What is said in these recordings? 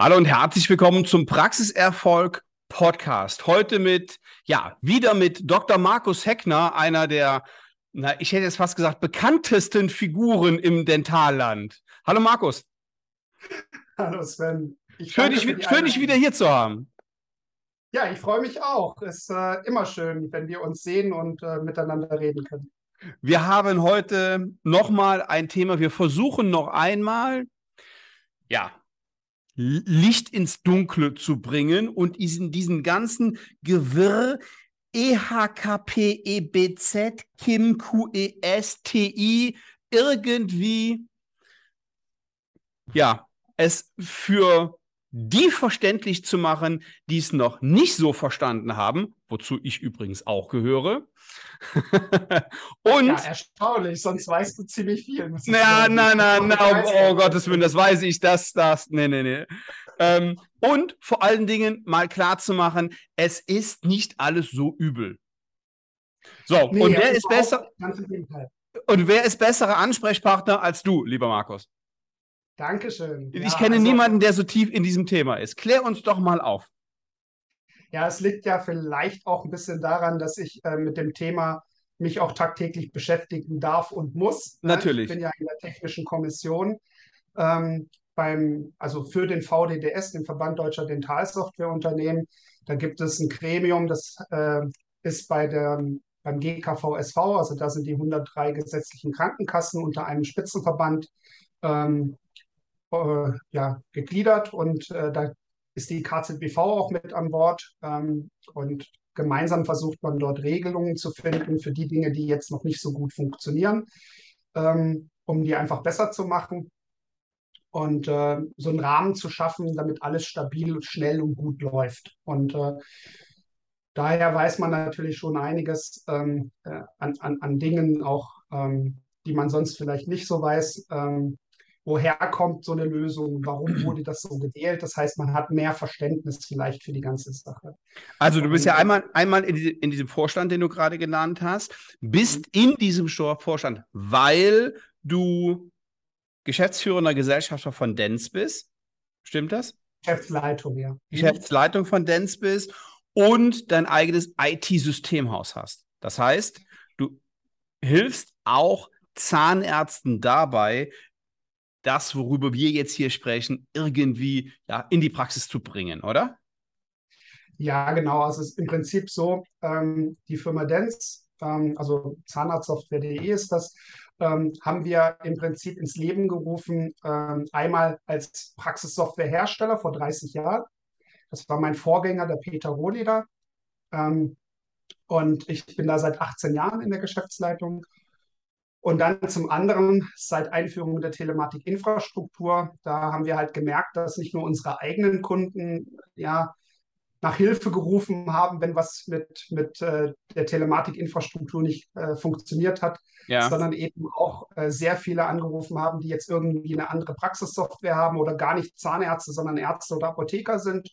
Hallo und herzlich willkommen zum Praxiserfolg Podcast. Heute mit, ja, wieder mit Dr. Markus Heckner, einer der, na, ich hätte jetzt fast gesagt, bekanntesten Figuren im Dentalland. Hallo Markus. Hallo Sven. Ich schön, dich, schön dich wieder hier zu haben. Ja, ich freue mich auch. Es ist äh, immer schön, wenn wir uns sehen und äh, miteinander reden können. Wir haben heute nochmal ein Thema. Wir versuchen noch einmal, ja, Licht ins Dunkle zu bringen und diesen, diesen ganzen Gewirr EHKP, EBZ, KIM, QES, TI irgendwie, ja, es für die verständlich zu machen, die es noch nicht so verstanden haben, wozu ich übrigens auch gehöre. und ja, erstaunlich, sonst weißt du ziemlich viel. Na, na, na, na, oh, oh Gottes Willen, das weiß ich, das, das, nee, nee, nee. Ähm, und vor allen Dingen mal klar zu machen, es ist nicht alles so übel. So, nee, und wer ist besser? Und wer ist besserer Ansprechpartner als du, lieber Markus? Dankeschön. Ich ja, kenne also, niemanden, der so tief in diesem Thema ist. Klär uns doch mal auf. Ja, es liegt ja vielleicht auch ein bisschen daran, dass ich äh, mit dem Thema mich auch tagtäglich beschäftigen darf und muss. Natürlich. Ich bin ja in der technischen Kommission ähm, beim, also für den VDDS, den Verband Deutscher Dentalsoftwareunternehmen. Da gibt es ein Gremium, das äh, ist bei der, beim GKVSV, also da sind die 103 gesetzlichen Krankenkassen unter einem Spitzenverband ähm, äh, ja, gegliedert und äh, da ist die KZBV auch mit an Bord ähm, und gemeinsam versucht man dort Regelungen zu finden für die Dinge, die jetzt noch nicht so gut funktionieren, ähm, um die einfach besser zu machen und äh, so einen Rahmen zu schaffen, damit alles stabil, schnell und gut läuft. Und äh, daher weiß man natürlich schon einiges ähm, äh, an, an, an Dingen auch, ähm, die man sonst vielleicht nicht so weiß. Ähm, woher kommt so eine Lösung, warum wurde das so gewählt. Das heißt, man hat mehr Verständnis vielleicht für die ganze Sache. Also du bist ja einmal, einmal in, die, in diesem Vorstand, den du gerade genannt hast, bist mhm. in diesem Vorstand, weil du geschäftsführender Gesellschafter von Dens bist. Stimmt das? Geschäftsleitung, ja. Geschäftsleitung von Dens bist und dein eigenes IT-Systemhaus hast. Das heißt, du hilfst auch Zahnärzten dabei, das, worüber wir jetzt hier sprechen, irgendwie ja, in die Praxis zu bringen, oder? Ja, genau. Also es ist im Prinzip so, ähm, die Firma Dens, ähm, also Zahnarztsoftware.de ist das, ähm, haben wir im Prinzip ins Leben gerufen, ähm, einmal als Praxissoftwarehersteller vor 30 Jahren. Das war mein Vorgänger, der Peter Rohleder. Ähm, und ich bin da seit 18 Jahren in der Geschäftsleitung und dann zum anderen, seit Einführung der Telematikinfrastruktur, da haben wir halt gemerkt, dass nicht nur unsere eigenen Kunden ja nach Hilfe gerufen haben, wenn was mit, mit äh, der Telematikinfrastruktur nicht äh, funktioniert hat, ja. sondern eben auch äh, sehr viele angerufen haben, die jetzt irgendwie eine andere Praxissoftware haben oder gar nicht Zahnärzte, sondern Ärzte oder Apotheker sind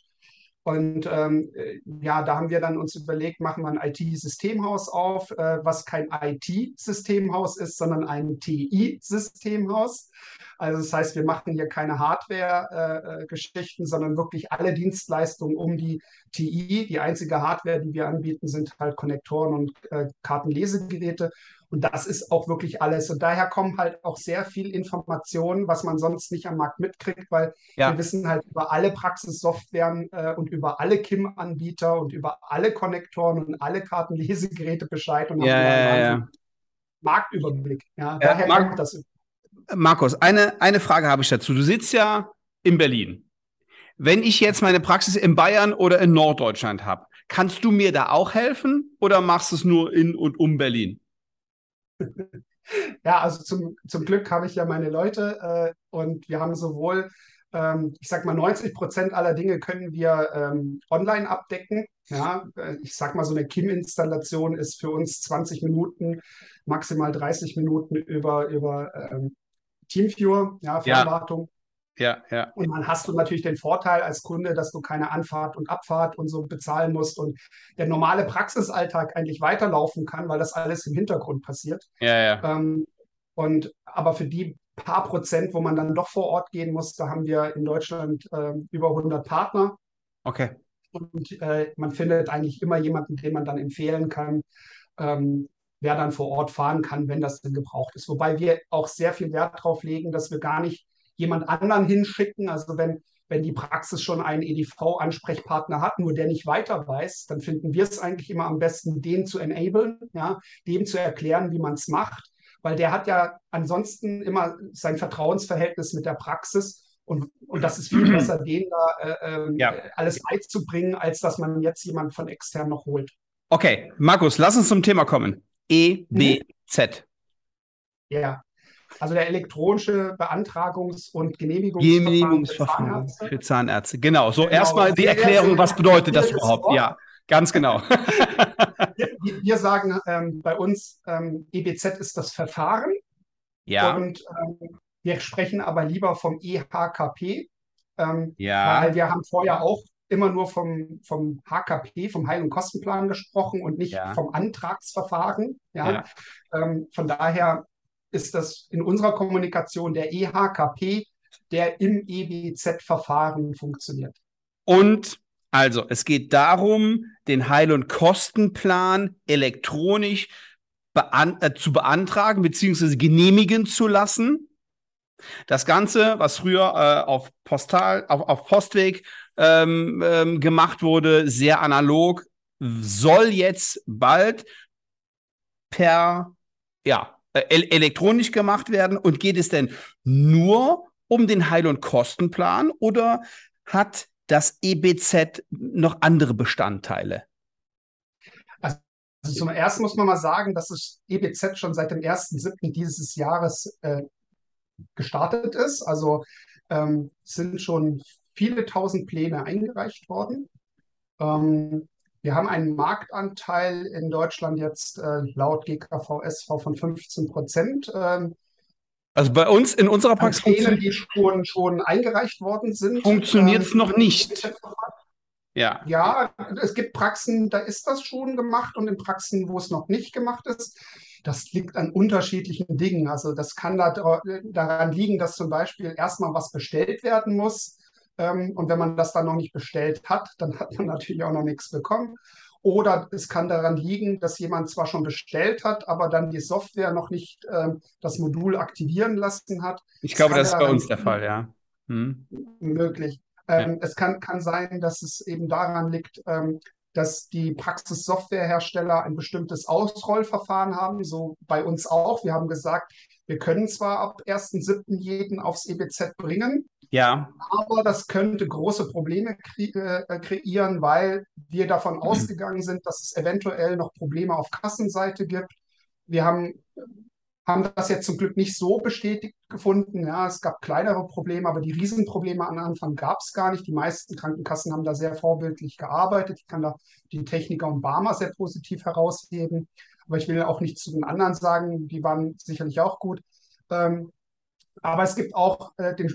und ähm, äh, ja, da haben wir dann uns überlegt, machen wir ein IT-Systemhaus auf, äh, was kein IT-Systemhaus ist, sondern ein TI-Systemhaus. Also das heißt, wir machen hier keine Hardware-Geschichten, äh, sondern wirklich alle Dienstleistungen um die TI. Die einzige Hardware, die wir anbieten, sind halt Konnektoren und äh, Kartenlesegeräte. Und das ist auch wirklich alles. Und daher kommen halt auch sehr viel Informationen, was man sonst nicht am Markt mitkriegt, weil ja. wir wissen halt über alle Praxissoftwaren äh, und über alle KIM-Anbieter und über alle Konnektoren und alle Kartenlesegeräte Bescheid und ja, haben ja, ja, Marktüberblick. Ja, daher Mar kommt das. Markus, eine, eine Frage habe ich dazu. Du sitzt ja in Berlin. Wenn ich jetzt meine Praxis in Bayern oder in Norddeutschland habe, kannst du mir da auch helfen oder machst du es nur in und um Berlin? Ja, also zum, zum Glück habe ich ja meine Leute äh, und wir haben sowohl, ähm, ich sag mal, 90 Prozent aller Dinge können wir ähm, online abdecken. Ja, äh, ich sag mal, so eine KIM-Installation ist für uns 20 Minuten, maximal 30 Minuten über, über ähm, Teamviewer, ja, Fernwartung. Ja, ja. Und dann hast du natürlich den Vorteil als Kunde, dass du keine Anfahrt und Abfahrt und so bezahlen musst und der normale Praxisalltag eigentlich weiterlaufen kann, weil das alles im Hintergrund passiert. Ja, ja. Ähm, und aber für die paar Prozent, wo man dann doch vor Ort gehen muss. Da haben wir in Deutschland äh, über 100 Partner. Okay. Und äh, man findet eigentlich immer jemanden, den man dann empfehlen kann, ähm, wer dann vor Ort fahren kann, wenn das denn gebraucht ist. Wobei wir auch sehr viel Wert darauf legen, dass wir gar nicht jemand anderen hinschicken. Also wenn, wenn die Praxis schon einen EDV-Ansprechpartner hat, nur der nicht weiter weiß, dann finden wir es eigentlich immer am besten, den zu enablen, ja, dem zu erklären, wie man es macht, weil der hat ja ansonsten immer sein Vertrauensverhältnis mit der Praxis. Und, und das ist viel besser, denen da äh, äh, ja. alles beizubringen, als dass man jetzt jemanden von extern noch holt. Okay, Markus, lass uns zum Thema kommen. EBZ. Ja, also der elektronische Beantragungs- und Genehmigungsverfahren, Genehmigungsverfahren für, Zahnärzte. für Zahnärzte. Genau, so genau. erstmal die Erklärung, was bedeutet das überhaupt? Ja, ganz genau. wir, wir, sagen ähm, bei uns, ähm, EBZ ist das Verfahren. Ja. Und ähm, wir sprechen aber lieber vom EHKP, ähm, ja. weil wir haben vorher auch immer nur vom, vom HKP, vom Heil- und Kostenplan gesprochen und nicht ja. vom Antragsverfahren. Ja. ja. Ähm, von daher ist das in unserer Kommunikation der EHKP, der im EBZ-Verfahren funktioniert. Und also, es geht darum, den Heil- und Kostenplan elektronisch bean äh, zu beantragen bzw. genehmigen zu lassen. Das Ganze, was früher äh, auf Postal, auf, auf Postweg ähm, ähm, gemacht wurde, sehr analog, soll jetzt bald per ja, elektronisch gemacht werden? Und geht es denn nur um den Heil- und Kostenplan oder hat das EBZ noch andere Bestandteile? Also zum ersten muss man mal sagen, dass das EBZ schon seit dem 1.7. dieses Jahres äh, gestartet ist. Also ähm, sind schon viele tausend Pläne eingereicht worden. Ähm, wir haben einen Marktanteil in Deutschland jetzt äh, laut GKVSV von 15 Prozent. Ähm, also bei uns in unserer Praxis. Pläne, die schon, schon eingereicht worden sind. Funktioniert es ähm, noch nicht. Ja. ja, es gibt Praxen, da ist das schon gemacht und in Praxen, wo es noch nicht gemacht ist. Das liegt an unterschiedlichen Dingen. Also das kann da, daran liegen, dass zum Beispiel erstmal was bestellt werden muss. Ähm, und wenn man das dann noch nicht bestellt hat, dann hat man natürlich auch noch nichts bekommen. Oder es kann daran liegen, dass jemand zwar schon bestellt hat, aber dann die Software noch nicht ähm, das Modul aktivieren lassen hat. Ich glaube, das ist bei uns der Fall, ja. Hm. Möglich. Ähm, ja. Es kann, kann sein, dass es eben daran liegt, ähm, dass die Praxissoftwarehersteller ein bestimmtes Ausrollverfahren haben, so bei uns auch. Wir haben gesagt, wir können zwar ab 1.7. jeden aufs EBZ bringen, ja. aber das könnte große Probleme kre äh, kreieren, weil wir davon mhm. ausgegangen sind, dass es eventuell noch Probleme auf Kassenseite gibt. Wir haben, haben das jetzt zum Glück nicht so bestätigt gefunden. Ja, es gab kleinere Probleme, aber die Riesenprobleme am Anfang gab es gar nicht. Die meisten Krankenkassen haben da sehr vorbildlich gearbeitet. Ich kann da die Techniker und Barmer sehr positiv herausheben. Aber ich will auch nicht zu den anderen sagen, die waren sicherlich auch gut. Ähm, aber es gibt auch äh, den,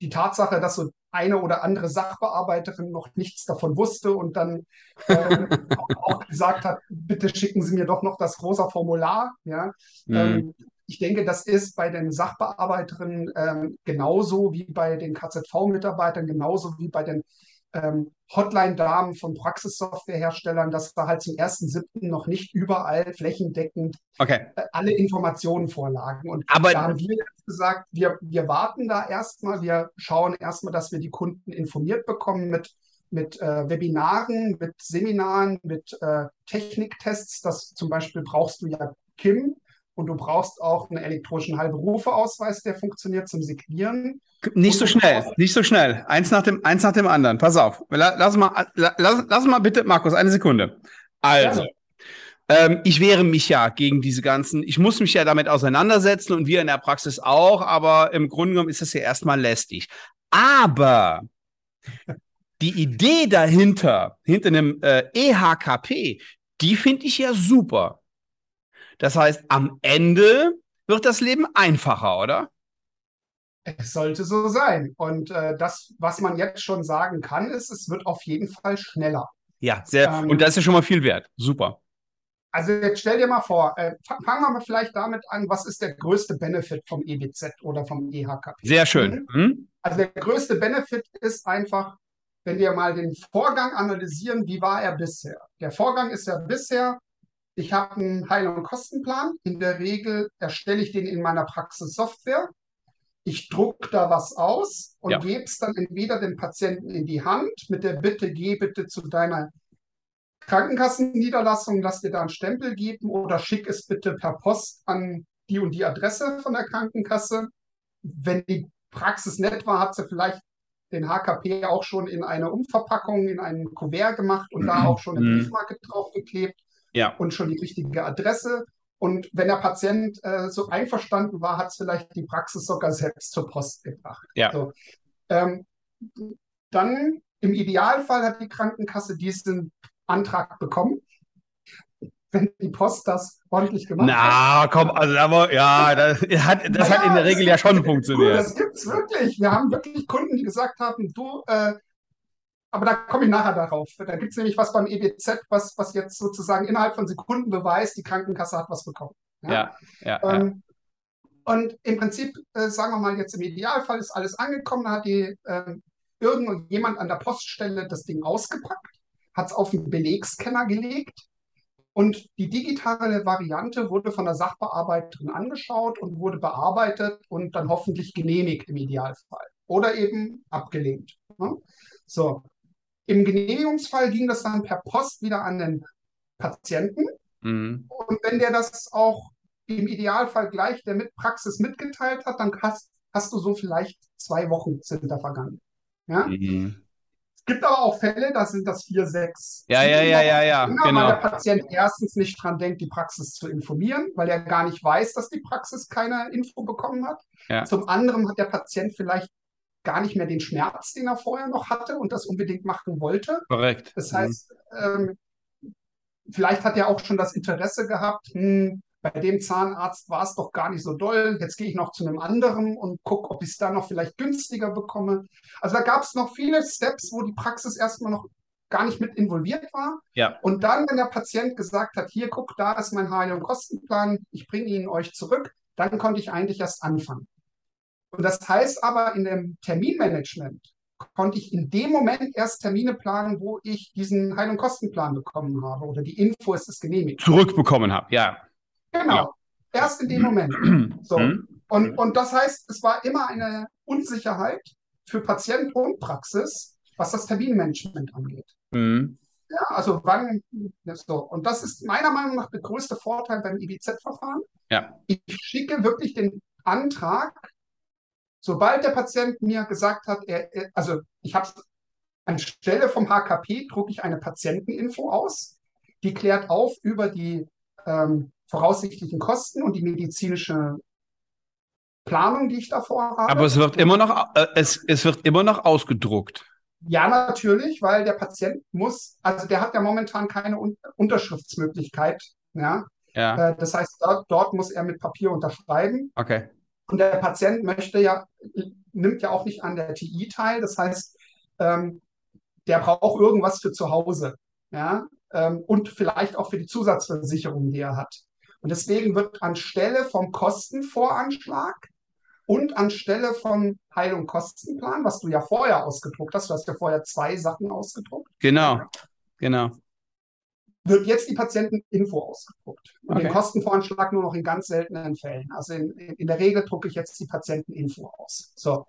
die Tatsache, dass so eine oder andere Sachbearbeiterin noch nichts davon wusste und dann äh, auch, gesagt hat, bitte schicken Sie mir doch noch das rosa Formular. Ja? Mhm. Ähm, ich denke, das ist bei den Sachbearbeiterinnen ähm, genauso wie bei den KZV-Mitarbeitern, genauso wie bei den ähm, Hotline-Damen von Praxissoftwareherstellern, dass da halt zum 1.7. noch nicht überall flächendeckend okay. äh, alle Informationen vorlagen. Und Aber da haben wir gesagt, wir, wir warten da erstmal, wir schauen erstmal, dass wir die Kunden informiert bekommen mit, mit äh, Webinaren, mit Seminaren, mit äh, Techniktests. Das zum Beispiel brauchst du ja KIM, und du brauchst auch einen elektronischen Heilberufeausweis, der funktioniert zum Signieren. Nicht so schnell, nicht so schnell. Eins nach dem, eins nach dem anderen. Pass auf. Lass mal, lass, lass mal bitte, Markus, eine Sekunde. Also, ähm, ich wehre mich ja gegen diese ganzen, ich muss mich ja damit auseinandersetzen und wir in der Praxis auch, aber im Grunde genommen ist das ja erstmal lästig. Aber die Idee dahinter, hinter einem äh, EHKP, die finde ich ja super. Das heißt, am Ende wird das Leben einfacher, oder? Es sollte so sein. Und äh, das, was man jetzt schon sagen kann, ist, es wird auf jeden Fall schneller. Ja, sehr. Ähm, und das ist ja schon mal viel wert. Super. Also jetzt stell dir mal vor, äh, fangen wir mal vielleicht damit an, was ist der größte Benefit vom EBZ oder vom EHKP? Sehr schön. Hm? Also der größte Benefit ist einfach, wenn wir mal den Vorgang analysieren, wie war er bisher? Der Vorgang ist ja bisher, ich habe einen Heil- und Kostenplan. In der Regel erstelle ich den in meiner Praxissoftware. Ich drucke da was aus und Ja. gebe es dann entweder dem Patienten in die Hand mit der Bitte, geh bitte zu deiner Krankenkassenniederlassung, lass dir da einen Stempel geben oder schick es bitte per Post an die und die Adresse von der Krankenkasse. Wenn die Praxis nett war, hat sie vielleicht den HKP auch schon in eine Umverpackung, in ein Kuvert gemacht und da auch schon eine Mhm. Briefmarke draufgeklebt Ja. und schon die richtige Adresse. Und wenn der Patient äh, so einverstanden war, hat es vielleicht die Praxis sogar selbst zur Post gebracht. Ja. So. Ähm, dann im Idealfall hat die Krankenkasse diesen Antrag bekommen, wenn die Post das ordentlich gemacht hat. Na, komm, also aber ja, das hat, das hat in der Regel ja schon Cool, funktioniert. das gibt's wirklich. Wir haben wirklich Kunden, die gesagt haben, du, äh, aber da komme ich nachher darauf. Da gibt es nämlich was beim EBZ, was, was jetzt sozusagen innerhalb von Sekunden beweist, die Krankenkasse hat was bekommen. Ja, ja, ja. Ähm, und im Prinzip, äh, sagen wir mal, jetzt im Idealfall ist alles angekommen, da hat die äh, irgendjemand an der Poststelle das Ding ausgepackt, hat es auf den Belegscanner gelegt und die digitale Variante wurde von der Sachbearbeiterin angeschaut und wurde bearbeitet und dann hoffentlich genehmigt im Idealfall oder eben abgelehnt. Ne? So, im Genehmigungsfall ging das dann per Post wieder an den Patienten Mhm. und wenn der das auch im Idealfall gleich der mit Praxis mitgeteilt hat, dann hast, hast du so vielleicht zwei Wochen sind da vergangen. Ja? Mhm. Es gibt aber auch Fälle, da sind das vier, sechs, Ja, ja, ja, ja, ja, länger, genau. weil der Patient erstens nicht dran denkt, die Praxis zu informieren, weil er gar nicht weiß, dass die Praxis keine Info bekommen hat. Ja. Zum anderen hat der Patient vielleicht gar nicht mehr den Schmerz, den er vorher noch hatte und das unbedingt machen wollte. Korrekt. Das Mhm. heißt, ähm, vielleicht hat er auch schon das Interesse gehabt, hm, bei dem Zahnarzt war es doch gar nicht so doll, jetzt gehe ich noch zu einem anderen und gucke, ob ich es da noch vielleicht günstiger bekomme. Also da gab es noch viele Steps, wo die Praxis erstmal noch gar nicht mit involviert war. Ja. Und dann, wenn der Patient gesagt hat, hier, guck, da ist mein Heil- und Kostenplan, ich bringe ihn euch zurück, dann konnte ich eigentlich erst anfangen. Und das heißt aber, in dem Terminmanagement konnte ich in dem Moment erst Termine planen, wo ich diesen Heil- und Kostenplan bekommen habe oder die Info ist es genehmigt. Zurückbekommen habe, ja. Genau, erst in dem Moment. So. Mhm. Und, und das heißt, es war immer eine Unsicherheit für Patient und Praxis, was das Terminmanagement angeht. Mhm. Ja, also wann, so. Und das ist meiner Meinung nach der größte Vorteil beim IBZ-Verfahren. Ja. Ich schicke wirklich den Antrag, sobald der Patient mir gesagt hat, er, er also ich habe anstelle vom HKP drucke ich eine Patienteninfo aus, die klärt auf über die ähm, voraussichtlichen Kosten und die medizinische Planung, die ich davor habe. Aber es wird immer noch, äh, es, es wird immer noch ausgedruckt. Ja, natürlich, weil der Patient muss, also der hat ja momentan keine Un Unterschriftsmöglichkeit. Ja? Ja, Äh, das heißt, dort, dort muss er mit Papier unterschreiben. okay. Und der Patient möchte ja, nimmt ja auch nicht an der TI teil. Das heißt, ähm, der braucht irgendwas für zu Hause. Ja? Ähm, und vielleicht auch für die Zusatzversicherung, die er hat. Und deswegen wird anstelle vom Kostenvoranschlag und anstelle vom Heil- und Kostenplan, was du ja vorher ausgedruckt hast, du hast ja vorher zwei Sachen ausgedruckt, Genau, genau. Wird jetzt die Patienteninfo ausgedruckt. Und Okay. den Kostenvoranschlag nur noch in ganz seltenen Fällen. Also in, in der Regel drucke ich jetzt die Patienteninfo aus. So.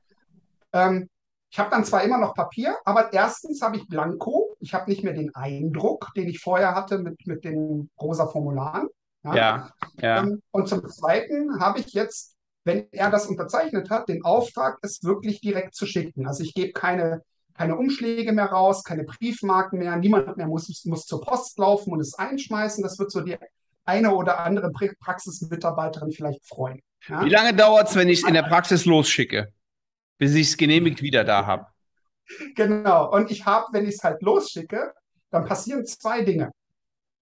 Ähm, ich habe dann zwar immer noch Papier, aber erstens habe ich Blanko. Ich habe nicht mehr den Eindruck, den ich vorher hatte mit, mit den rosa Formularen. Ja, ja. Ähm, Und zum Zweiten habe ich jetzt, wenn er das unterzeichnet hat, den Auftrag, es wirklich direkt zu schicken. Also ich gebe keine, keine Umschläge mehr raus, keine Briefmarken mehr, niemand mehr muss, muss zur Post laufen und es einschmeißen. Das wird so die eine oder andere Pra- Praxismitarbeiterin vielleicht freuen. Ja? Wie lange dauert es, wenn ich es in der Praxis losschicke, bis ich es genehmigt wieder da habe? Genau. Und ich habe, wenn ich es halt losschicke, dann passieren zwei Dinge.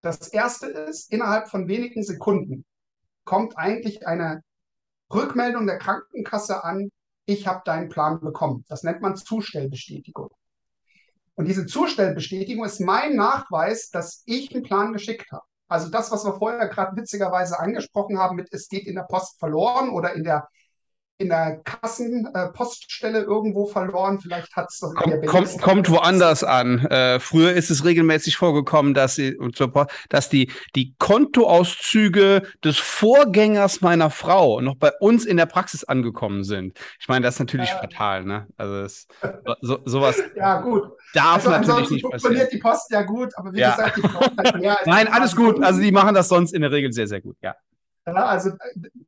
Das erste ist, innerhalb von wenigen Sekunden kommt eigentlich eine Rückmeldung der Krankenkasse an, ich habe deinen Plan bekommen. Das nennt man Zustellbestätigung. Und diese Zustellbestätigung ist mein Nachweis, dass ich einen Plan geschickt habe. Also das, was wir vorher gerade witzigerweise angesprochen haben, mit es geht in der Post verloren oder in der in der Kassenpoststelle äh, irgendwo verloren. Vielleicht hat es Komm, kommt, kommt woanders an. Äh, früher ist es regelmäßig vorgekommen, dass, sie, dass die, die Kontoauszüge des Vorgängers meiner Frau noch bei uns in der Praxis angekommen sind. Ich meine, das ist natürlich äh, fatal. Ne? Also das, so, sowas ja, gut. darf also natürlich nicht passieren. die Post ja gut, aber wie ja. gesagt, die Post hat mehr Nein, alles gut. Also die machen das sonst in der Regel sehr, sehr gut. Ja. Also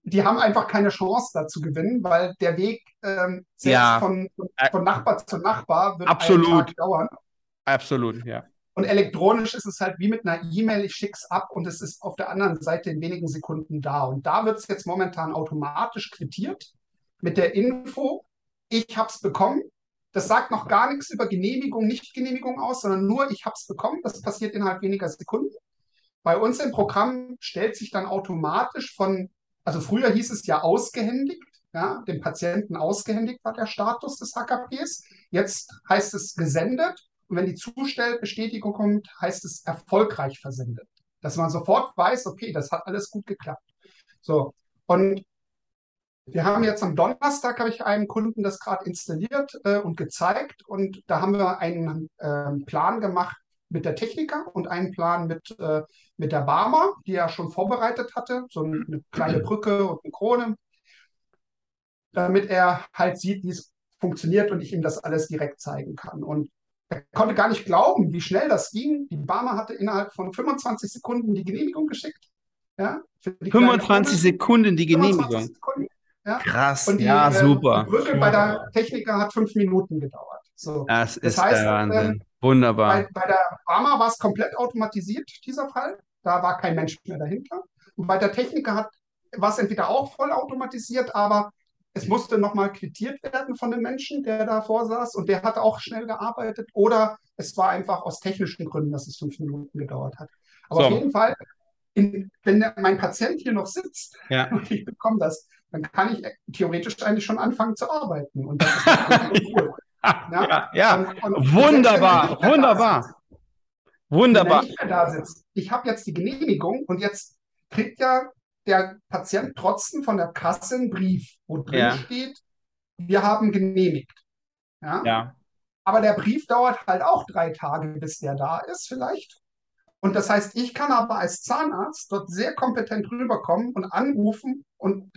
die haben einfach keine Chance da zu gewinnen, weil der Weg ähm, selbst ja. von, von, Nachbar zu Nachbar wird Absolut. dauern. Absolut, ja. Und elektronisch ist es halt wie mit einer E-Mail, ich schicke es ab und es ist auf der anderen Seite in wenigen Sekunden da. Und da wird es jetzt momentan automatisch quittiert mit der Info, ich habe es bekommen. Das sagt noch gar nichts über Genehmigung, Nicht-Genehmigung aus, sondern nur, ich habe es bekommen. Das passiert innerhalb weniger Sekunden. Bei uns im Programm stellt sich dann automatisch von, also früher hieß es ja ausgehändigt, ja, dem Patienten ausgehändigt war der Status des HKPs. Jetzt heißt es gesendet und wenn die Zustellbestätigung kommt, heißt es erfolgreich versendet. Dass man sofort weiß, okay, das hat alles gut geklappt. So, und wir haben jetzt am Donnerstag, habe ich einem Kunden das gerade installiert äh, und gezeigt und da haben wir einen äh, Plan gemacht, mit der Techniker und einen Plan mit, äh, mit der Barmer, die er schon vorbereitet hatte, so eine kleine Brücke und eine Krone, damit er halt sieht, wie es funktioniert und ich ihm das alles direkt zeigen kann. Und er konnte gar nicht glauben, wie schnell das ging. Die Barmer hatte innerhalb von 25 Sekunden die Genehmigung geschickt. Ja, 25 Sekunden die Genehmigung. Sekunden, ja. Krass, und die, ja, äh, super. Die Brücke bei der Techniker hat fünf Minuten gedauert. So. Das, das ist heißt, der Wahnsinn. Ähm, Wunderbar. Bei, bei der Barmer war es komplett automatisiert, dieser Fall. Da war kein Mensch mehr dahinter. Und bei der Techniker war es entweder auch voll automatisiert, aber es musste nochmal quittiert werden von dem Menschen, der davor saß und der hat auch schnell gearbeitet. Oder es war einfach aus technischen Gründen, dass es fünf Minuten gedauert hat. Aber so. auf jeden Fall, in, wenn der, mein Patient hier noch sitzt ja. und ich bekomme das, dann kann ich theoretisch eigentlich schon anfangen zu arbeiten. Und das ist cool. Ja, ja. Und, und wunderbar, wunderbar. Wunderbar. Da sitzt, ich habe jetzt die Genehmigung und jetzt kriegt ja der Patient trotzdem von der Kasse einen Brief, wo drin ja. steht, wir haben genehmigt. Ja? ja. Aber der Brief dauert halt auch drei Tage, bis der da ist, vielleicht. Und das heißt, ich kann aber als Zahnarzt dort sehr kompetent rüberkommen und anrufen und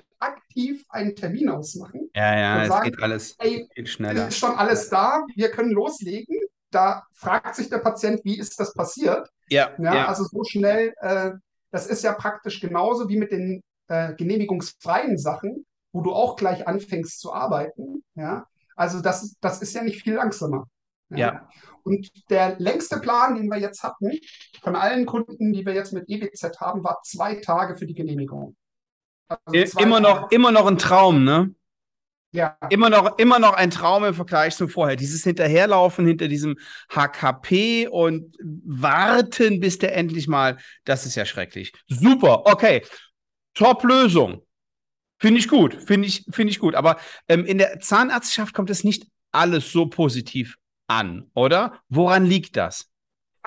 aktiv einen Termin ausmachen. Ja, ja, es sagen, geht alles ey, geht schneller. Ist schon alles da, wir können loslegen. Da fragt sich der Patient, wie ist das passiert? Ja, ja, ja. also so schnell, äh, das ist ja praktisch genauso wie mit den äh, genehmigungsfreien Sachen, wo du auch gleich anfängst zu arbeiten. Ja, also das, das ist ja nicht viel langsamer. Ja. ja. Und der längste Plan, den wir jetzt hatten, von allen Kunden, die wir jetzt mit EBZ haben, war zwei Tage für die Genehmigung. Also immer, noch, immer noch ein Traum, ne? Ja. Immer noch, immer noch ein Traum im Vergleich zu vorher. Dieses Hinterherlaufen hinter diesem HKP und warten, bis der endlich mal, das ist ja schrecklich. Super, okay. Top-Lösung. Finde ich gut, finde ich, finde ich gut. Aber ähm, in der Zahnarztschaft kommt es nicht alles so positiv an, oder? Woran liegt das?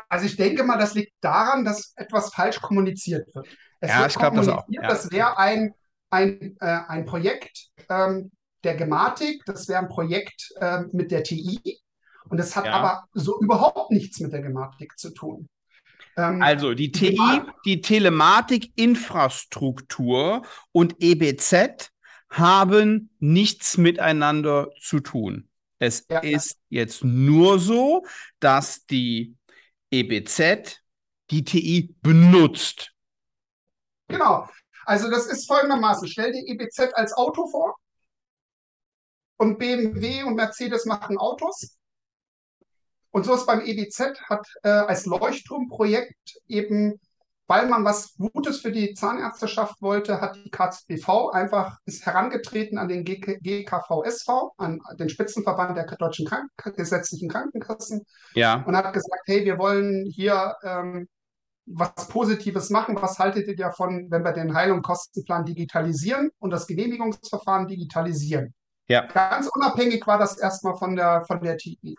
Also ich denke mal, das liegt daran, dass etwas falsch kommuniziert wird. Es ja, wird ich glaube das auch. Ja. Das wäre ein, ein, äh, ein Projekt ähm, der Gematik, das wäre ein Projekt äh, mit der TI. Und das hat ja. aber so überhaupt nichts mit der Gematik zu tun. Ähm, also die TI, die Telematik-Infrastruktur und EBZ haben nichts miteinander zu tun. Es ja. ist jetzt nur so, dass die EBZ die TI benutzt. Genau. Also das ist folgendermaßen. Stell dir EBZ als Auto vor und BMW und Mercedes machen Autos. Und so ist beim EBZ hat äh, als Leuchtturmprojekt eben, weil man was Gutes für die Zahnärzteschaft wollte, hat die KZBV einfach ist herangetreten an den GKVSV, an den Spitzenverband der deutschen Kranken gesetzlichen Krankenkassen ja. und hat gesagt, hey, wir wollen hier ähm, was Positives machen. Was haltet ihr davon, wenn wir den Heil- und Kostenplan digitalisieren und das Genehmigungsverfahren digitalisieren? Ja. Ganz unabhängig war das erstmal von der, von der TI.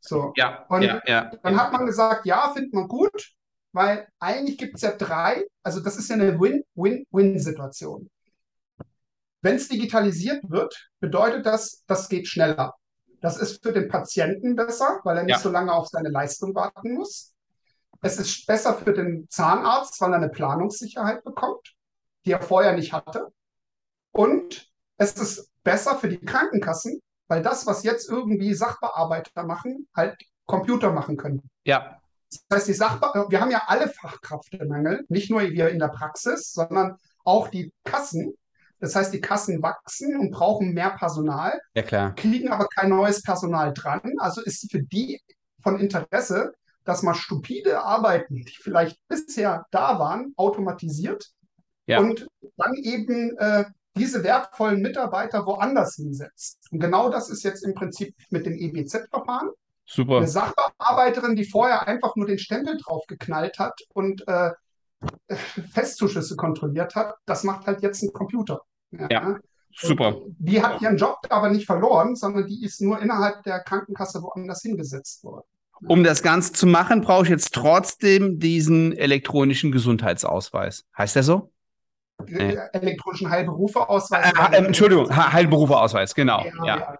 So. Ja, und ja, ja, dann hat man gesagt, ja, findet man gut. weil eigentlich gibt es ja drei, also das ist ja eine Win-Win-Win-Situation. Wenn es digitalisiert wird, bedeutet das, das geht schneller. Das ist für den Patienten besser, weil er nicht so lange auf seine Leistung warten muss. Es ist besser für den Zahnarzt, weil er eine Planungssicherheit bekommt, die er vorher nicht hatte. Und es ist besser für die Krankenkassen, weil das, was jetzt irgendwie Sachbearbeiter machen, halt Computer machen können. Ja. Das heißt, die Sachbe wir haben ja alle Fachkräftemangel, nicht nur wir in der Praxis, sondern auch die Kassen. Das heißt, die Kassen wachsen und brauchen mehr Personal, ja, klar. kriegen aber kein neues Personal dran. Also ist für die von Interesse, dass man stupide Arbeiten, die vielleicht bisher da waren, automatisiert ja. und dann eben äh, diese wertvollen Mitarbeiter woanders hinsetzt. Und genau das ist jetzt im Prinzip mit dem EBZ-Verfahren. Super. Eine Sachbearbeiterin, die vorher einfach nur den Stempel drauf geknallt hat und äh, Festzuschüsse kontrolliert hat, das macht halt jetzt ein Computer. Ja, ja super. Und die hat ihren Job aber nicht verloren, sondern die ist nur innerhalb der Krankenkasse woanders hingesetzt worden. Um das Ganze zu machen, brauche ich jetzt trotzdem diesen elektronischen Gesundheitsausweis. Heißt der so? Äh, elektronischen Heilberufeausweis. Äh, äh, Entschuldigung, Heilberufeausweis, genau. Ja, ja.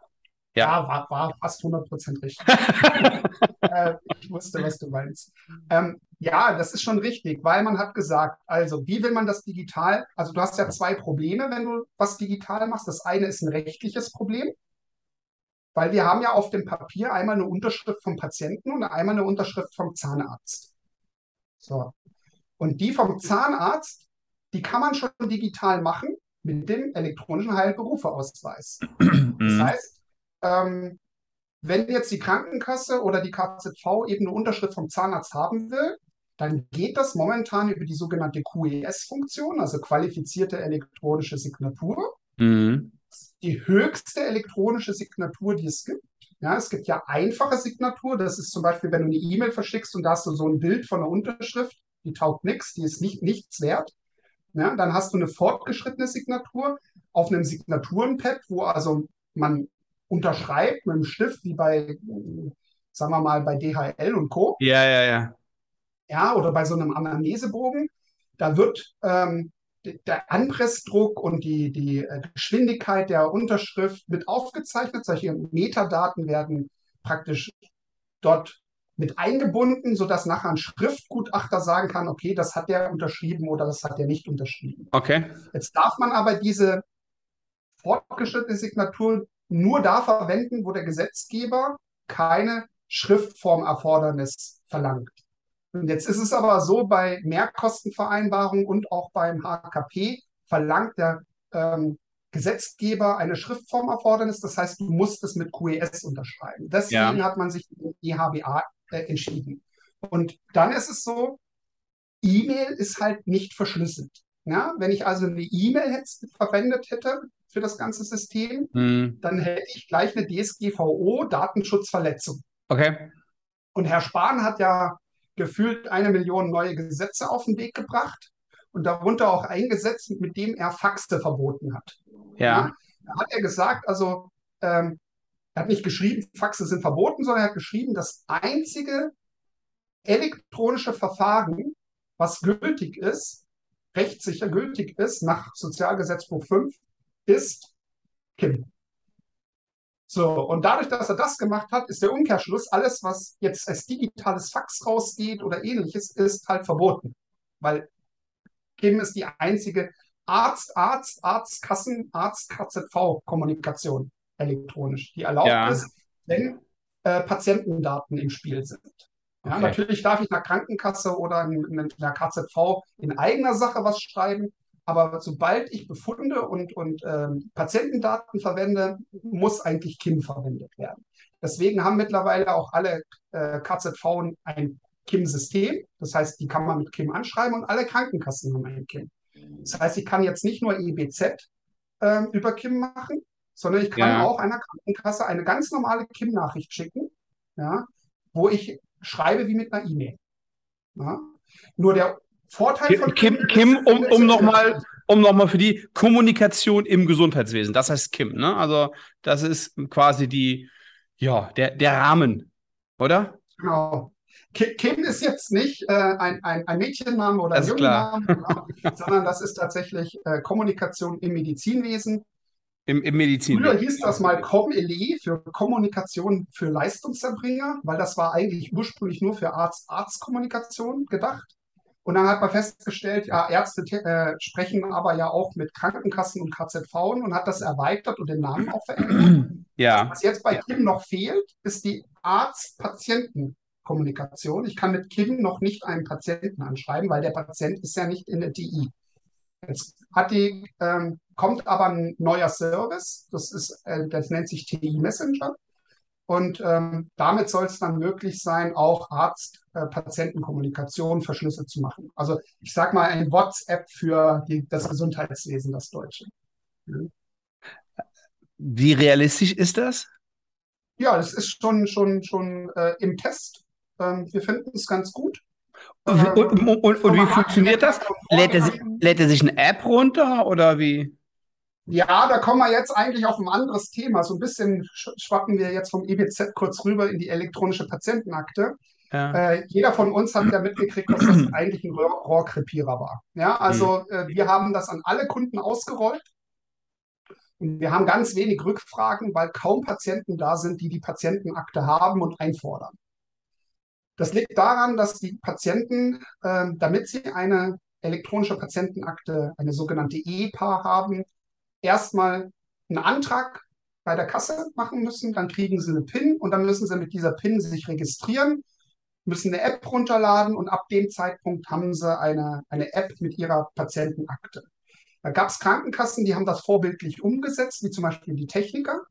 Ja, ja war, war, fast 100% richtig. äh, ich wusste, was du meinst. Ähm, ja, das ist schon richtig, weil man hat gesagt, also wie will man das digital? Also du hast ja zwei Probleme, wenn du was digital machst. Das eine ist ein rechtliches Problem, weil wir haben ja auf dem Papier einmal eine Unterschrift vom Patienten und einmal eine Unterschrift vom Zahnarzt. So. Und die vom Zahnarzt, die kann man schon digital machen mit dem elektronischen Heilberufeausweis. Das heißt, ähm, wenn jetzt die Krankenkasse oder die KZV eben eine Unterschrift vom Zahnarzt haben will, dann geht das momentan über die sogenannte QES-Funktion, also qualifizierte elektronische Signatur. Mhm. Die höchste elektronische Signatur, die es gibt. Ja, es gibt ja einfache Signatur. Das ist zum Beispiel, wenn du eine E-Mail verschickst und da hast du so ein Bild von einer Unterschrift, die taugt nichts, die ist nicht, nichts wert. Ja, dann hast du eine fortgeschrittene Signatur auf einem Signaturenpad, wo also man unterschreibt mit einem Stift, wie bei, sagen wir mal, bei DHL und Co. Ja, ja, ja. Ja, oder bei so einem Anamnesebogen. Da wird ähm, der Anpressdruck und die, die äh, Geschwindigkeit der Unterschrift mit aufgezeichnet. Solche Metadaten werden praktisch dort mit eingebunden, sodass nachher ein Schriftgutachter sagen kann, okay, das hat der unterschrieben oder das hat der nicht unterschrieben. Okay. Jetzt darf man aber diese fortgeschrittene Signatur nur da verwenden, wo der Gesetzgeber keine Schriftformerfordernis verlangt. Und jetzt ist es aber so, bei Mehrkostenvereinbarungen und auch beim HKP verlangt der ähm, Gesetzgeber eine Schriftformerfordernis. Das heißt, du musst es mit QES unterschreiben. Deswegen ja. hat man sich für EHBA äh, entschieden. Und dann ist es so, E-Mail ist halt nicht verschlüsselt. Ja, wenn ich also eine E-Mail verwendet hätte, für das ganze System, hm. dann hätte ich gleich eine DSGVO, Datenschutzverletzung. Okay. Und Herr Spahn hat ja gefühlt eine Million neue Gesetze auf den Weg gebracht und darunter auch ein Gesetz, mit dem er Faxe verboten hat. Ja. da hat er gesagt, also ähm, er hat nicht geschrieben, Faxe sind verboten, sondern er hat geschrieben, das einzige elektronische Verfahren, was gültig ist, rechtssicher gültig ist, nach Sozialgesetzbuch 5, ist Kim. So, und dadurch, dass er das gemacht hat, ist der Umkehrschluss, alles, was jetzt als digitales Fax rausgeht oder ähnliches, ist halt verboten. Weil Kim ist die einzige Arzt, Arzt, Arztkassen, Arzt, KZV-Kommunikation elektronisch, die erlaubt ja. ist, wenn äh, Patientendaten im Spiel sind. Ja, okay. Natürlich darf ich einer Krankenkasse oder einer KZV in eigener Sache was schreiben, aber sobald ich Befunde und, und ähm, Patientendaten verwende, muss eigentlich KIM verwendet werden. Deswegen haben mittlerweile auch alle äh, KZV ein KIM-System. Das heißt, die kann man mit KIM anschreiben und alle Krankenkassen haben ein KIM. Das heißt, ich kann jetzt nicht nur EBZ äh, über KIM machen, sondern ich kann ja. auch einer Krankenkasse eine ganz normale KIM-Nachricht schicken, ja, wo ich schreibe wie mit einer E-Mail. Ja. Nur der Vorteil von Kim, Kim um, um nochmal um noch für die Kommunikation im Gesundheitswesen. Das heißt Kim, ne? Also das ist quasi die, ja, der, der Rahmen, oder? Genau. Kim ist jetzt nicht äh, ein, ein, ein Mädchenname oder ein Jungenname, genau, sondern das ist tatsächlich äh, Kommunikation im Medizinwesen. Im, im Medizinwesen. Früher hieß das mal ComLE für Kommunikation für Leistungserbringer, weil das war eigentlich ursprünglich nur für Arzt-Arzt-Kommunikation gedacht. Und dann hat man festgestellt, ja, Ärzte äh, sprechen aber ja auch mit Krankenkassen und KZV und hat das erweitert und den Namen auch verändert. Ja. Was jetzt bei Kim noch fehlt, ist die Arzt-Patienten-Kommunikation. Ich kann mit Kim noch nicht einen Patienten anschreiben, weil der Patient ist ja nicht in der TI. Jetzt die, ähm, kommt aber ein neuer Service, das, ist, äh, das nennt sich TI Messenger. Und ähm, damit soll es dann möglich sein, auch Arzt-Patientenkommunikation äh, verschlüsselt zu machen. Also ich sage mal ein WhatsApp für die, das Gesundheitswesen, das Deutsche. Wie realistisch ist das? Ja, das ist schon, schon, schon äh, im Test. Ähm, wir finden es ganz gut. Und, und, und, und wie funktioniert das? Lädt er, lädt er sich eine App runter oder wie? Ja, da kommen wir jetzt eigentlich auf ein anderes Thema. So ein bisschen schwappen wir jetzt vom EBZ kurz rüber in die elektronische Patientenakte. Ja. Äh, jeder von uns hat ja mitgekriegt, dass das eigentlich ein Rohrkrepierer war. Ja, also mhm. äh, wir haben das an alle Kunden ausgerollt. Und wir haben ganz wenig Rückfragen, weil kaum Patienten da sind, die die Patientenakte haben und einfordern. Das liegt daran, dass die Patienten, äh, damit sie eine elektronische Patientenakte, eine sogenannte EPA haben, erstmal einen Antrag bei der Kasse machen müssen, dann kriegen sie eine PIN und dann müssen sie mit dieser PIN sich registrieren, müssen eine App runterladen und ab dem Zeitpunkt haben sie eine, eine App mit ihrer Patientenakte. Da gab es Krankenkassen, die haben das vorbildlich umgesetzt, wie zum Beispiel die Techniker.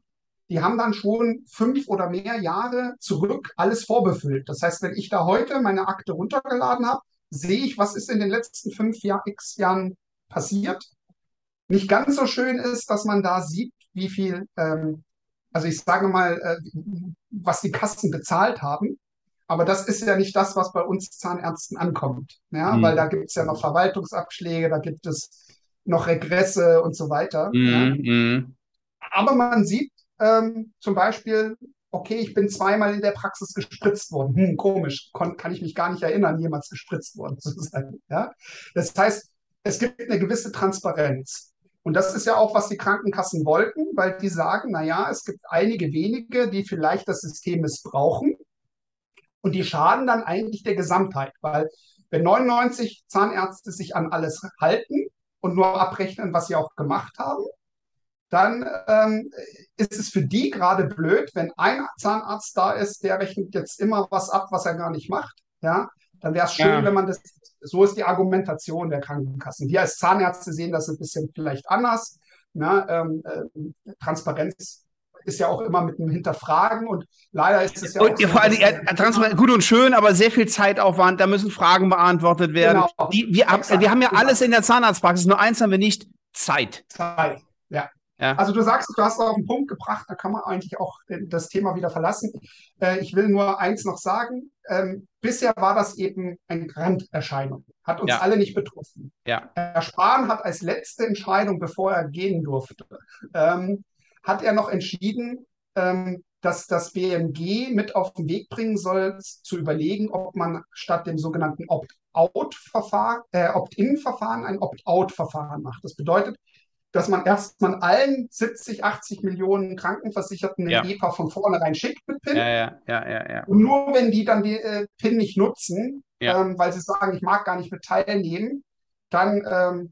Die haben dann schon fünf oder mehr Jahre zurück alles vorbefüllt. Das heißt, wenn ich da heute meine Akte runtergeladen habe, sehe ich, was ist in den letzten fünf Jahr, x Jahren passiert nicht ganz so schön ist, dass man da sieht, wie viel, ähm, also ich sage mal, äh, was die Kassen bezahlt haben. Aber das ist ja nicht das, was bei uns Zahnärzten ankommt. Ja? Mhm. Weil da gibt es ja noch Verwaltungsabschläge, da gibt es noch Regresse und so weiter. Mhm. Ja? Mhm. Aber man sieht ähm, zum Beispiel, okay, ich bin zweimal in der Praxis gespritzt worden. Hm, komisch, Kon kann ich mich gar nicht erinnern, jemals gespritzt worden zu sein. Ja? Das heißt, es gibt eine gewisse Transparenz. Und das ist ja auch, was die Krankenkassen wollten, weil die sagen, naja, es gibt einige wenige, die vielleicht das System missbrauchen und die schaden dann eigentlich der Gesamtheit, weil wenn 99 Zahnärzte sich an alles halten und nur abrechnen, was sie auch gemacht haben, dann ähm, ist es für die gerade blöd, wenn ein Zahnarzt da ist, der rechnet jetzt immer was ab, was er gar nicht macht. Ja, dann wäre es schön, ja. wenn man das so ist die Argumentation der Krankenkassen. Wir als Zahnärzte sehen das ein bisschen vielleicht anders. Ne? Ähm, äh, Transparenz ist ja auch immer mit einem Hinterfragen und leider ist es ja und, auch so, vor allem, ja, Transparenz gut und schön, aber sehr viel Zeitaufwand, da müssen Fragen beantwortet werden. Genau. Die, wir, wir, haben ja alles in der Zahnarztpraxis, nur eins haben wir nicht, Zeit. Zeit, ja. Ja. Also du sagst, du hast auf den Punkt gebracht, da kann man eigentlich auch äh, das Thema wieder verlassen. Äh, ich will nur eins noch sagen. Ähm, bisher war das eben eine Randerscheinung, hat uns ja. alle nicht betroffen. Ja. Herr Spahn hat als letzte Entscheidung, bevor er gehen durfte, ähm, hat er noch entschieden, ähm, dass das BMG mit auf den Weg bringen soll, zu überlegen, ob man statt dem sogenannten Opt-out-Verfahren, äh, Opt-in-Verfahren ein Opt-out-Verfahren macht. Das bedeutet, dass man erstmal allen 70, 80 Millionen Krankenversicherten eine ja. EPA von vornherein schickt mit PIN. Ja, ja, ja, ja, ja. Und nur wenn die dann die äh, PIN nicht nutzen, ja. ähm, weil sie sagen, ich mag gar nicht mit teilnehmen, dann ähm,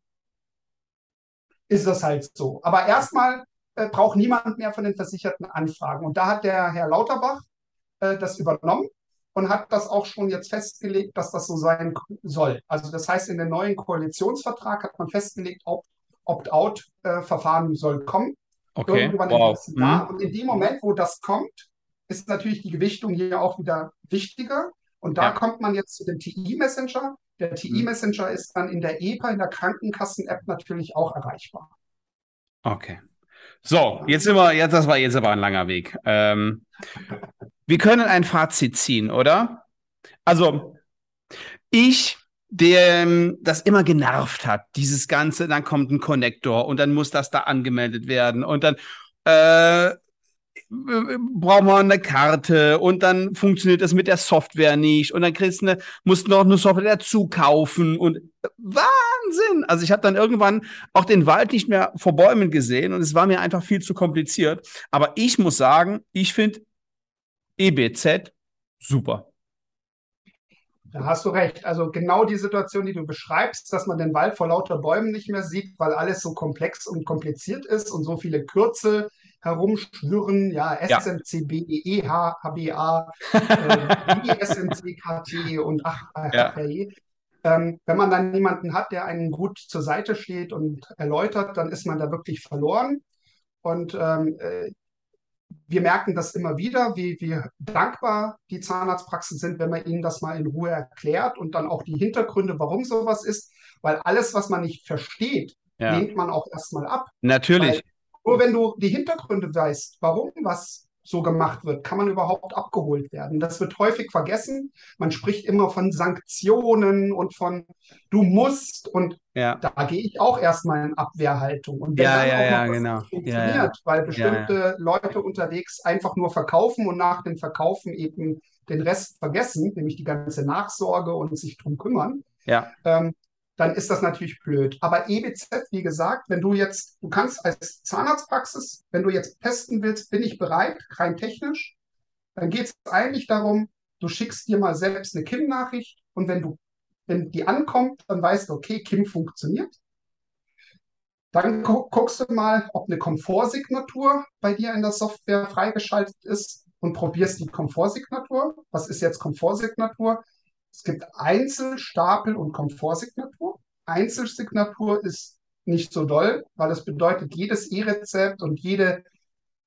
ist das halt so. Aber erstmal äh, braucht niemand mehr von den Versicherten Anfragen. Und da hat der Herr Lauterbach äh, das übernommen und hat das auch schon jetzt festgelegt, dass das so sein soll. Also das heißt, in den neuen Koalitionsvertrag hat man festgelegt, ob Opt-out-Verfahren soll kommen. Okay. Irgendwann wow. im nächsten Jahr. Mhm. Und in dem Moment, wo das kommt, ist natürlich die Gewichtung hier auch wieder wichtiger. Und da ja. kommt man jetzt zu dem TI-Messenger. Der TI-Messenger mhm. ist dann in der EPA, in der Krankenkassen-App natürlich auch erreichbar. Okay. So, jetzt sind wir, jetzt, das war jetzt aber ein langer Weg. Ähm, wir können ein Fazit ziehen, oder? Also, ich der ähm, das immer genervt hat, dieses Ganze, dann kommt ein Connector und dann muss das da angemeldet werden und dann äh, äh, brauchen wir eine Karte und dann funktioniert das mit der Software nicht und dann kriegst du eine, musst du noch eine Software dazu kaufen und äh, Wahnsinn! Also ich habe dann irgendwann auch den Wald nicht mehr vor Bäumen gesehen und es war mir einfach viel zu kompliziert. Aber ich muss sagen, ich finde EBZ super. Da hast du recht. Also genau die Situation, die du beschreibst, dass man den Wald vor lauter Bäumen nicht mehr sieht, weil alles so komplex und kompliziert ist und so viele Kürzel herumschwirren, ja, SMCB, EH, HBA, äh, SMCKT und ach, ja. Ähm, wenn man dann niemanden hat, der einen gut zur Seite steht und erläutert, dann ist man da wirklich verloren. Und ähm, äh, wir merken das immer wieder, wie, wie dankbar die Zahnarztpraxen sind, wenn man ihnen das mal in Ruhe erklärt und dann auch die Hintergründe, warum sowas ist. Weil alles, was man nicht versteht, ja. lehnt man auch erstmal ab. Natürlich. Weil nur wenn du die Hintergründe weißt, warum was so gemacht wird, kann man überhaupt abgeholt werden. Das wird häufig vergessen. Man spricht immer von Sanktionen und von du musst und ja. da gehe ich auch erstmal in Abwehrhaltung. Und wenn ja, dann ja, auch ja, genau. funktioniert, weil bestimmte Leute unterwegs einfach nur verkaufen und nach dem Verkaufen eben den Rest vergessen, nämlich die ganze Nachsorge und sich drum kümmern, ja. ähm, dann ist das natürlich blöd. Aber EBZ, wie gesagt, wenn du jetzt, du kannst als Zahnarztpraxis, wenn du jetzt testen willst, bin ich bereit, rein technisch, dann geht es eigentlich darum, du schickst dir mal selbst eine KIM-Nachricht und wenn du, wenn die ankommt, dann weißt du, okay, KIM funktioniert. Dann gu guckst du mal, ob eine Komfortsignatur bei dir in der Software freigeschaltet ist und probierst die Komfortsignatur. Was ist jetzt Komfortsignatur? Es gibt Einzelstapel und Komfortsignatur. Einzelsignatur ist nicht so doll, weil das bedeutet, jedes E-Rezept und jede,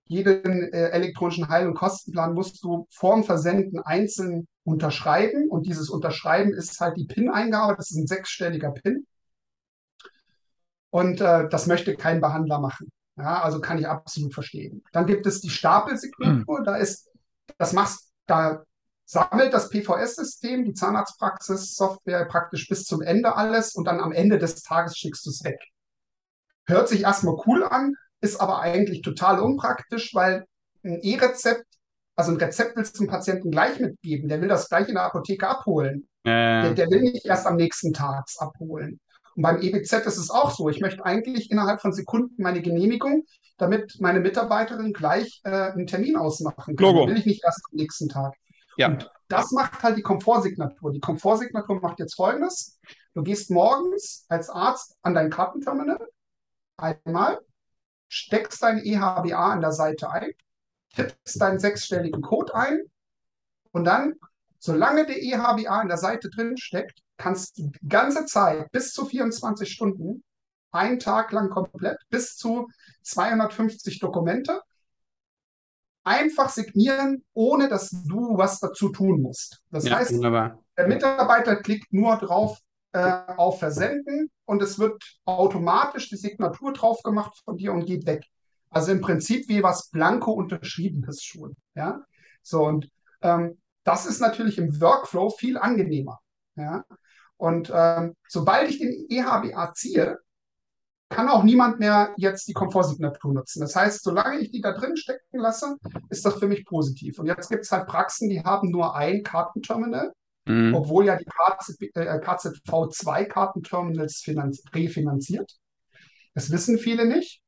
jeden äh, elektronischen Heil- und Kostenplan musst du vorm Versenden einzeln unterschreiben. Und dieses Unterschreiben ist halt die PIN-Eingabe. Das ist ein sechsstelliger PIN. Und äh, das möchte kein Behandler machen. Ja, also kann ich absolut verstehen. Dann gibt es die Stapelsignatur. Da ist, das machst, da sammelt das PVS-System, die Zahnarztpraxis-Software praktisch bis zum Ende alles und dann am Ende des Tages schickst du es weg. Hört sich erstmal cool an, ist aber eigentlich total unpraktisch, weil ein E-Rezept, also ein Rezept willst du dem Patienten gleich mitgeben, der will das gleich in der Apotheke abholen. Äh. Der, der, will nicht erst am nächsten Tag abholen. Und beim EBZ ist es auch so. Ich möchte eigentlich innerhalb von Sekunden meine Genehmigung, damit meine Mitarbeiterin gleich äh, einen Termin ausmachen kann. Logo. Will ich nicht erst am nächsten Tag. Ja. Und das macht halt die Komfortsignatur. Die Komfortsignatur macht jetzt folgendes. Du gehst morgens als Arzt an dein Kartenterminal einmal, steckst dein EHBA an der Seite ein, tippst deinen sechsstelligen Code ein und dann, solange der EHBA an der Seite drin steckt, kannst du die ganze Zeit bis zu 24 Stunden, einen Tag lang komplett, bis zu 250 Dokumente einfach signieren, ohne dass du was dazu tun musst. Das ja, heißt, wunderbar. der Mitarbeiter klickt nur drauf äh, auf Versenden und es wird automatisch die Signatur drauf gemacht von dir und geht weg. Also im Prinzip wie was blanko unterschriebenes schon. Ja, so und ähm, das ist natürlich im Workflow viel angenehmer. Ja, und ähm, sobald ich den EHBA ziehe, kann auch niemand mehr jetzt die Komfortsignatur nutzen. Das heißt, solange ich die da drin stecken lasse, ist das für mich positiv. Und jetzt gibt es halt Praxen, die haben nur ein Kartenterminal, mhm. obwohl ja die KZV äh, zwei Kartenterminals refinanziert. Das wissen viele nicht.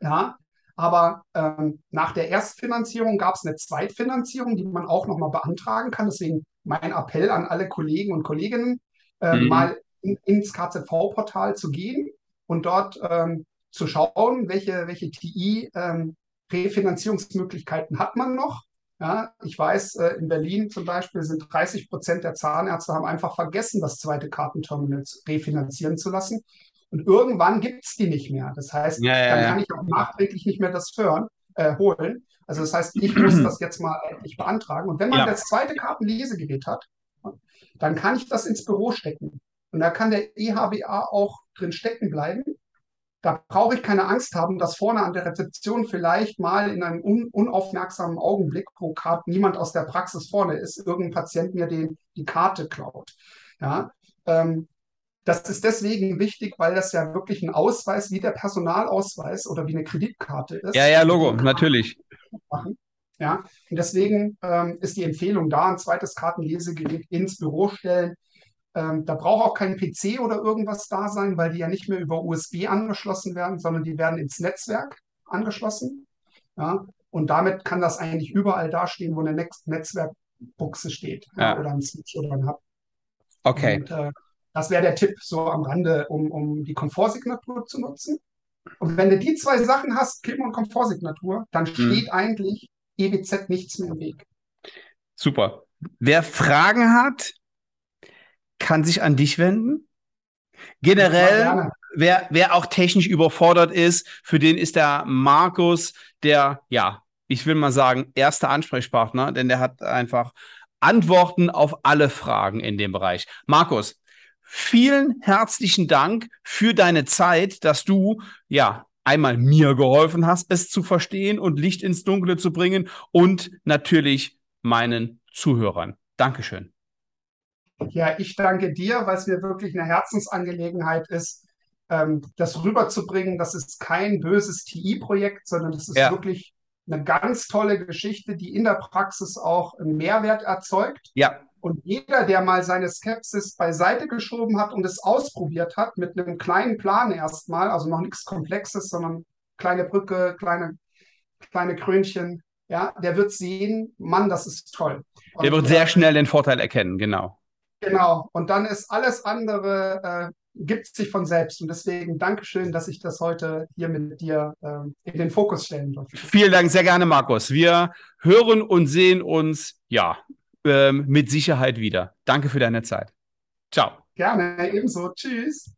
Ja, aber ähm, nach der Erstfinanzierung gab es eine Zweitfinanzierung, die man auch nochmal beantragen kann. Deswegen mein Appell an alle Kollegen und Kolleginnen, äh, mhm. mal in, ins KZV-Portal zu gehen und dort ähm, zu schauen, welche, welche TI-Refinanzierungsmöglichkeiten ähm, hat man noch. Ja, ich weiß, äh, in Berlin zum Beispiel sind 30 Prozent der Zahnärzte haben einfach vergessen, das zweite Kartenterminal refinanzieren zu lassen. Und irgendwann gibt es die nicht mehr. Das heißt, ja, ja, dann kann ich auch nachträglich nicht mehr das hören, äh, holen. Also das heißt, ich muss das jetzt mal endlich beantragen. Und wenn man das zweite Kartenlesegerät hat, dann kann ich das ins Büro stecken. Und da kann der EHBA auch drin stecken bleiben. Da brauche ich keine Angst haben, dass vorne an der Rezeption vielleicht mal in einem un unaufmerksamen Augenblick, wo gerade niemand aus der Praxis vorne ist, irgendein Patient mir den, die Karte klaut. Ja, ähm, das ist deswegen wichtig, weil das ja wirklich ein Ausweis wie der Personalausweis oder wie eine Kreditkarte ist. Ja, ja, Logo, natürlich. machen. Ja, und deswegen ähm, ist die Empfehlung da, ein zweites Kartenlesegerät ins Büro stellen. Ähm, da braucht auch kein PC oder irgendwas da sein, weil die ja nicht mehr über USB angeschlossen werden, sondern die werden ins Netzwerk angeschlossen. Ja, und damit kann das eigentlich überall dastehen, wo eine Netz Netzwerkbuchse steht. Ja, oder ein Switch oder ein Hub. Okay. Und, äh, das wäre der Tipp so am Rande, um, um die Komfortsignatur zu nutzen. Und wenn du die zwei Sachen hast, Kim und Komfortsignatur, dann mhm. steht eigentlich EBZ nichts mehr im Weg. Super. Wer Fragen hat, kann sich an dich wenden. Generell, wer, wer auch technisch überfordert ist, für den ist der Markus der, ja, ich will mal sagen, erste Ansprechpartner, denn der hat einfach Antworten auf alle Fragen in dem Bereich. Markus, vielen herzlichen Dank für deine Zeit, dass du, ja, einmal mir geholfen hast, es zu verstehen und Licht ins Dunkle zu bringen und natürlich meinen Zuhörern. Dankeschön. Ja, ich danke dir, weil es mir wirklich eine Herzensangelegenheit ist, ähm, das rüberzubringen. Das ist kein böses TI-Projekt, sondern das ist ja. wirklich eine ganz tolle Geschichte, die in der Praxis auch einen Mehrwert erzeugt. Ja. Und jeder, der mal seine Skepsis beiseite geschoben hat und es ausprobiert hat, mit einem kleinen Plan erstmal, also noch nichts Komplexes, sondern kleine Brücke, kleine, kleine Krönchen, ja, der wird sehen, Mann, das ist toll. Und, der wird sehr schnell den Vorteil erkennen, genau. Genau. Und dann ist alles andere, äh, gibt sich von selbst. Und deswegen Dankeschön, dass ich das heute hier mit dir äh, in den Fokus stellen durfte. Vielen Dank, sehr gerne, Markus. Wir hören und sehen uns, ja, ähm, mit Sicherheit wieder. Danke für deine Zeit. Ciao. Gerne, ebenso. Tschüss.